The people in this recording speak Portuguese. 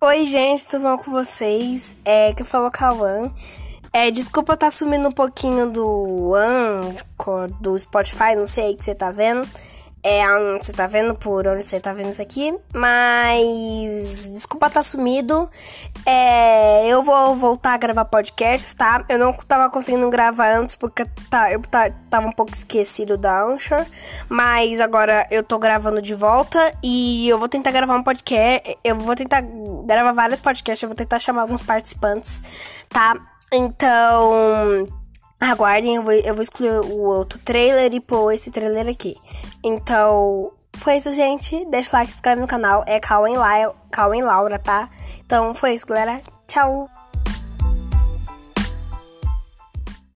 Oi, gente, tudo bom com vocês? É que falou Cauã. É, desculpa eu estar tá sumindo um pouquinho do Anchor, do Spotify, não sei o que você tá vendo é você tá vendo, por onde você tá vendo isso aqui. Mas desculpa tá sumido. É, eu vou voltar a gravar podcasts, tá? Eu não tava conseguindo gravar antes porque tá, eu tá, tava um pouco esquecido da Anchor. Mas agora eu tô gravando de volta e eu vou tentar gravar um podcast. Eu vou tentar gravar vários podcasts, eu vou tentar chamar alguns participantes, tá? Então. Aguardem, eu vou, eu vou excluir o outro trailer e pôr esse trailer aqui. Então, foi isso, gente. Deixa o like, se inscreve no canal. É Cauê Laura, tá? Então, foi isso, galera. Tchau!